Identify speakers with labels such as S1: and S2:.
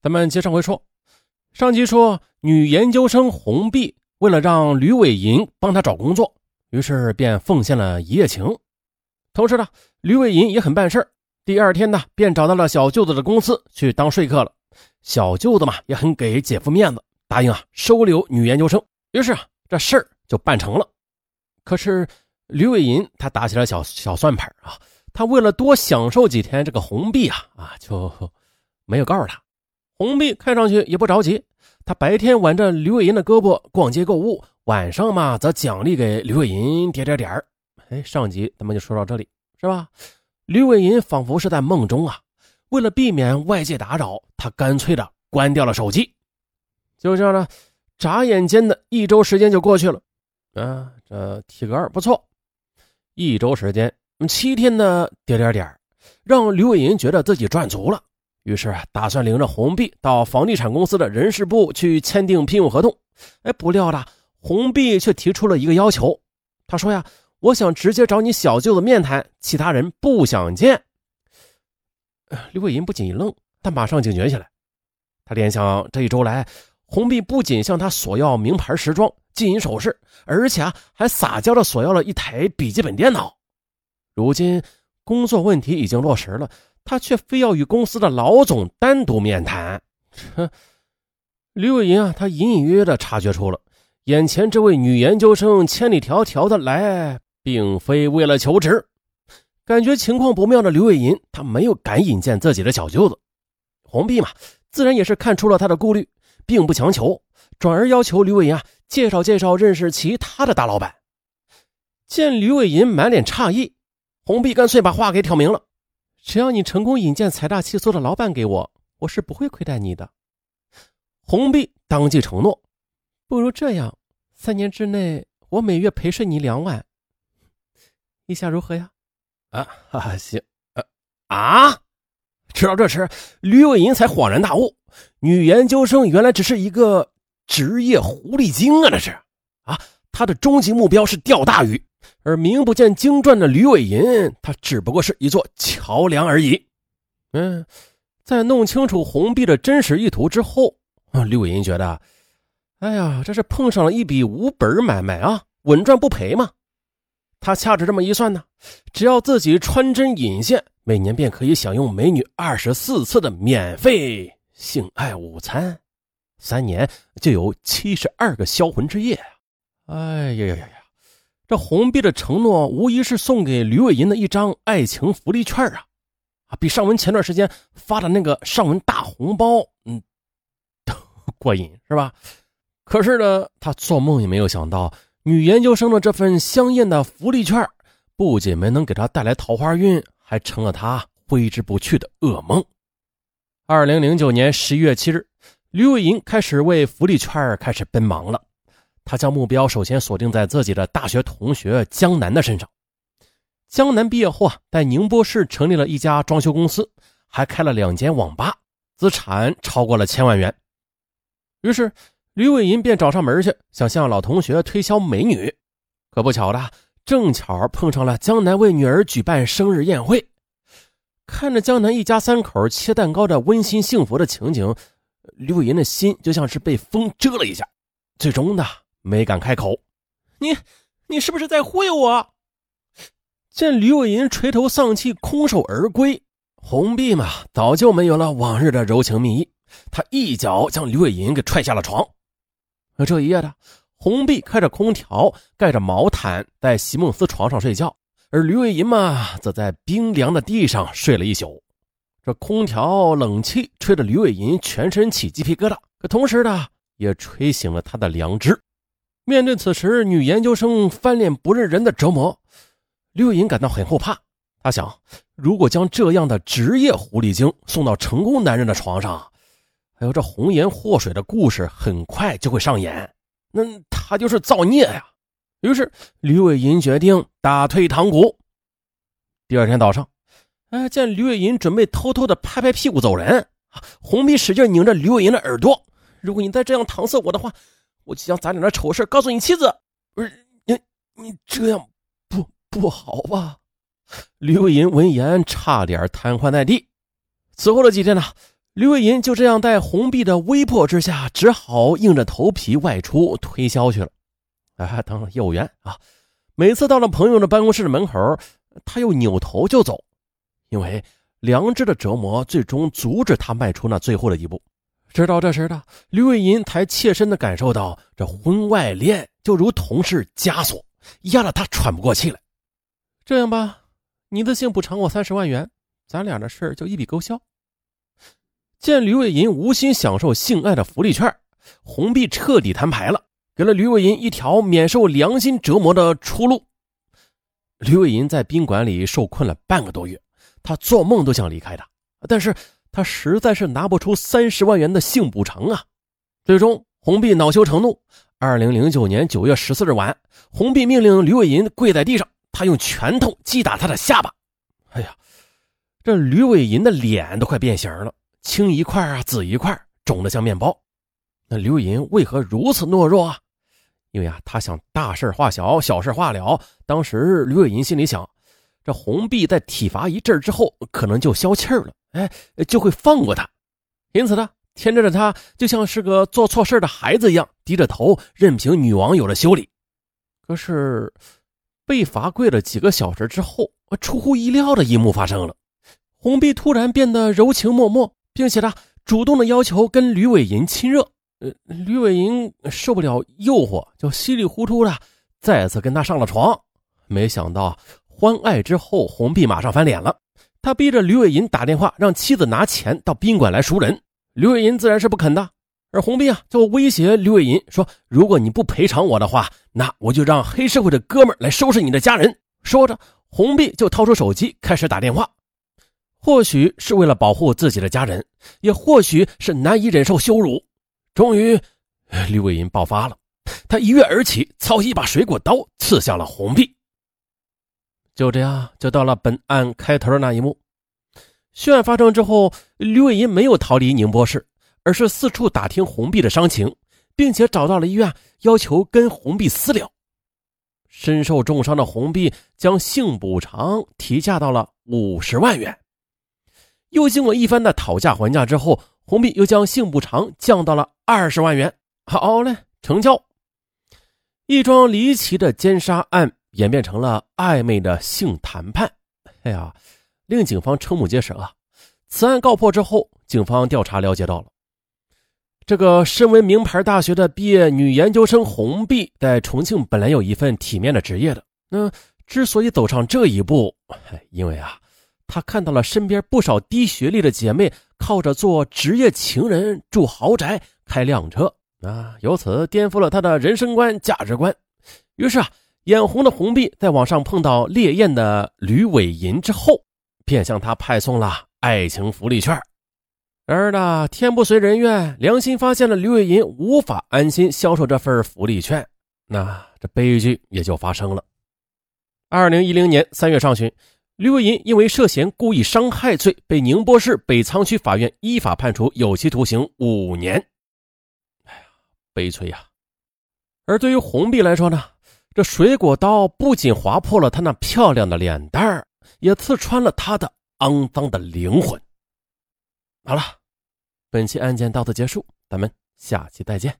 S1: 咱们接上回说，上集说女研究生红碧为了让吕伟银帮她找工作，于是便奉献了一夜情。同时呢，吕伟银也很办事第二天呢便找到了小舅子的公司去当说客了。小舅子嘛也很给姐夫面子，答应啊收留女研究生。于是啊这事儿就办成了。可是吕伟银他打起了小小算盘啊，他为了多享受几天这个红碧啊啊就没有告诉他。红碧看上去也不着急，他白天挽着吕伟银的胳膊逛街购物，晚上嘛则奖励给吕伟银点点点儿哎，上集咱们就说到这里，是吧？吕伟银仿佛是在梦中啊，为了避免外界打扰，他干脆的关掉了手机。就这样呢，眨眼间的一周时间就过去了。啊，这体格不错，一周时间，七天的点点点让吕伟银觉得自己赚足了。于是打算领着红碧到房地产公司的人事部去签订聘用合同。哎，不料呢红碧却提出了一个要求。他说：“呀，我想直接找你小舅子面谈，其他人不想见。”刘伟银不仅一愣，但马上警觉起来。他联想这一周来，红碧不仅向他索要名牌时装、金银首饰，而且啊还撒娇的索要了一台笔记本电脑。如今工作问题已经落实了。他却非要与公司的老总单独面谈，哼！吕伟银啊，他隐隐约约的察觉出了，眼前这位女研究生千里迢迢的来，并非为了求职。感觉情况不妙的吕伟银，他没有敢引荐自己的小舅子红碧嘛，自然也是看出了他的顾虑，并不强求，转而要求吕伟银啊介绍介绍认识其他的大老板。见吕伟银满脸诧异，红碧干脆把话给挑明了。只要你成功引荐财大气粗的老板给我，我是不会亏待你的。红碧当即承诺，不如这样，三年之内我每月陪睡你两晚，意下如何呀？啊，哈哈，行，啊啊！直到这时，吕伟银才恍然大悟，女研究生原来只是一个职业狐狸精啊！这是啊，他的终极目标是钓大鱼。而名不见经传的吕伟银，他只不过是一座桥梁而已。嗯，在弄清楚红碧的真实意图之后，啊，吕伟银觉得，哎呀，这是碰上了一笔无本买卖啊，稳赚不赔嘛。他掐指这么一算呢，只要自己穿针引线，每年便可以享用美女二十四次的免费性爱午餐，三年就有七十二个销魂之夜。哎呀呀呀呀！这红碧的承诺无疑是送给吕伟银的一张爱情福利券啊！啊，比尚文前段时间发的那个尚文大红包，嗯，过瘾是吧？可是呢，他做梦也没有想到，女研究生的这份香艳的福利券，不仅没能给他带来桃花运，还成了他挥之不去的噩梦。二零零九年十一月七日，吕伟银开始为福利券开始奔忙了。他将目标首先锁定在自己的大学同学江南的身上。江南毕业后啊，在宁波市成立了一家装修公司，还开了两间网吧，资产超过了千万元。于是，吕伟银便找上门去，想向老同学推销美女。可不巧的，正巧碰上了江南为女儿举办生日宴会。看着江南一家三口切蛋糕的温馨幸福的情景，吕伟银的心就像是被风蛰了一下。最终的。没敢开口，你你是不是在忽悠我？见吕伟银垂头丧气、空手而归，红碧嘛早就没有了往日的柔情蜜意，他一脚将吕伟银给踹下了床。而这一夜的红碧开着空调，盖着毛毯在席梦思床上睡觉，而吕伟银嘛则在冰凉的地上睡了一宿。这空调冷气吹得吕伟银全身起鸡皮疙瘩，可同时呢，也吹醒了他的良知。面对此时女研究生翻脸不认人的折磨，刘颖感到很后怕。他想，如果将这样的职业狐狸精送到成功男人的床上，还有这红颜祸水的故事很快就会上演，那他就是造孽呀。于是，吕伟银决定打退堂鼓。第二天早上，哎，见吕伟银准备偷偷的拍拍屁股走人，红皮使劲拧着吕伟银的耳朵：“如果你再这样搪塞我的话。”我就将咱俩的丑事告诉你妻子，不是你，你这样不不好吧？吕伟银闻言差点瘫痪在地。此后的几天呢，吕伟银就这样在红碧的威迫之下，只好硬着头皮外出推销去了。哎，当了业务员啊，每次到了朋友的办公室的门口，他又扭头就走，因为良知的折磨最终阻止他迈出那最后的一步。直到这时的吕伟银才切身的感受到，这婚外恋就如同是枷锁，压得他喘不过气来。这样吧，你的性补偿我三十万元，咱俩的事就一笔勾销。见吕伟银无心享受性爱的福利券，红碧彻底摊牌了，给了吕伟银一条免受良心折磨的出路。吕伟银在宾馆里受困了半个多月，他做梦都想离开的，但是他实在是拿不出三十万元的性补偿啊。最终，红碧恼羞成怒。二零零九年九月十四日晚，红碧命令吕伟银跪在地上，他用拳头击打他的下巴。哎呀，这吕伟银的脸都快变形了。青一块啊，紫一块，肿得像面包。那刘银为何如此懦弱啊？因为啊，他想大事化小，小事化了。当时刘伟银心里想，这红碧在体罚一阵之后，可能就消气了，哎，就会放过他。因此呢，天真的他就像是个做错事的孩子一样，低着头任凭女王有了修理。可是，被罚跪了几个小时之后，出乎意料的一幕发生了，红碧突然变得柔情脉脉。并且呢，主动的要求跟吕伟银亲热。呃，吕伟银受不了诱惑，就稀里糊涂的再次跟他上了床。没想到欢爱之后，红碧马上翻脸了。他逼着吕伟银打电话让妻子拿钱到宾馆来赎人。吕伟银自然是不肯的。而红碧啊，就威胁吕伟银说：“如果你不赔偿我的话，那我就让黑社会的哥们来收拾你的家人。”说着，红碧就掏出手机开始打电话。或许是为了保护自己的家人，也或许是难以忍受羞辱。终于，吕伟银爆发了，他一跃而起，操起一把水果刀，刺向了红碧。就这样，就到了本案开头的那一幕。血案发生之后，吕伟银没有逃离宁波市，而是四处打听红碧的伤情，并且找到了医院，要求跟红碧私了。身受重伤的红碧将性补偿提价到了五十万元。又经过一番的讨价还价之后，红碧又将性补偿降到了二十万元。好嘞，成交。一桩离奇的奸杀案演变成了暧昧的性谈判。哎呀，令警方瞠目结舌啊！此案告破之后，警方调查了解到了，这个身为名牌大学的毕业女研究生红碧，在重庆本来有一份体面的职业的。那之所以走上这一步，因为啊。她看到了身边不少低学历的姐妹靠着做职业情人住豪宅开靓车啊，由此颠覆了她的人生观价值观。于是啊，眼红的红碧在网上碰到烈焰的吕伟银之后，便向他派送了爱情福利券。然而呢，天不遂人愿，良心发现了吕伟银无法安心销售这份福利券，那这悲剧也就发生了。二零一零年三月上旬。吕伟银因为涉嫌故意伤害罪，被宁波市北仓区法院依法判处有期徒刑五年。哎呀，悲催呀！而对于红碧来说呢，这水果刀不仅划破了他那漂亮的脸蛋儿，也刺穿了他的肮脏的灵魂。好了，本期案件到此结束，咱们下期再见。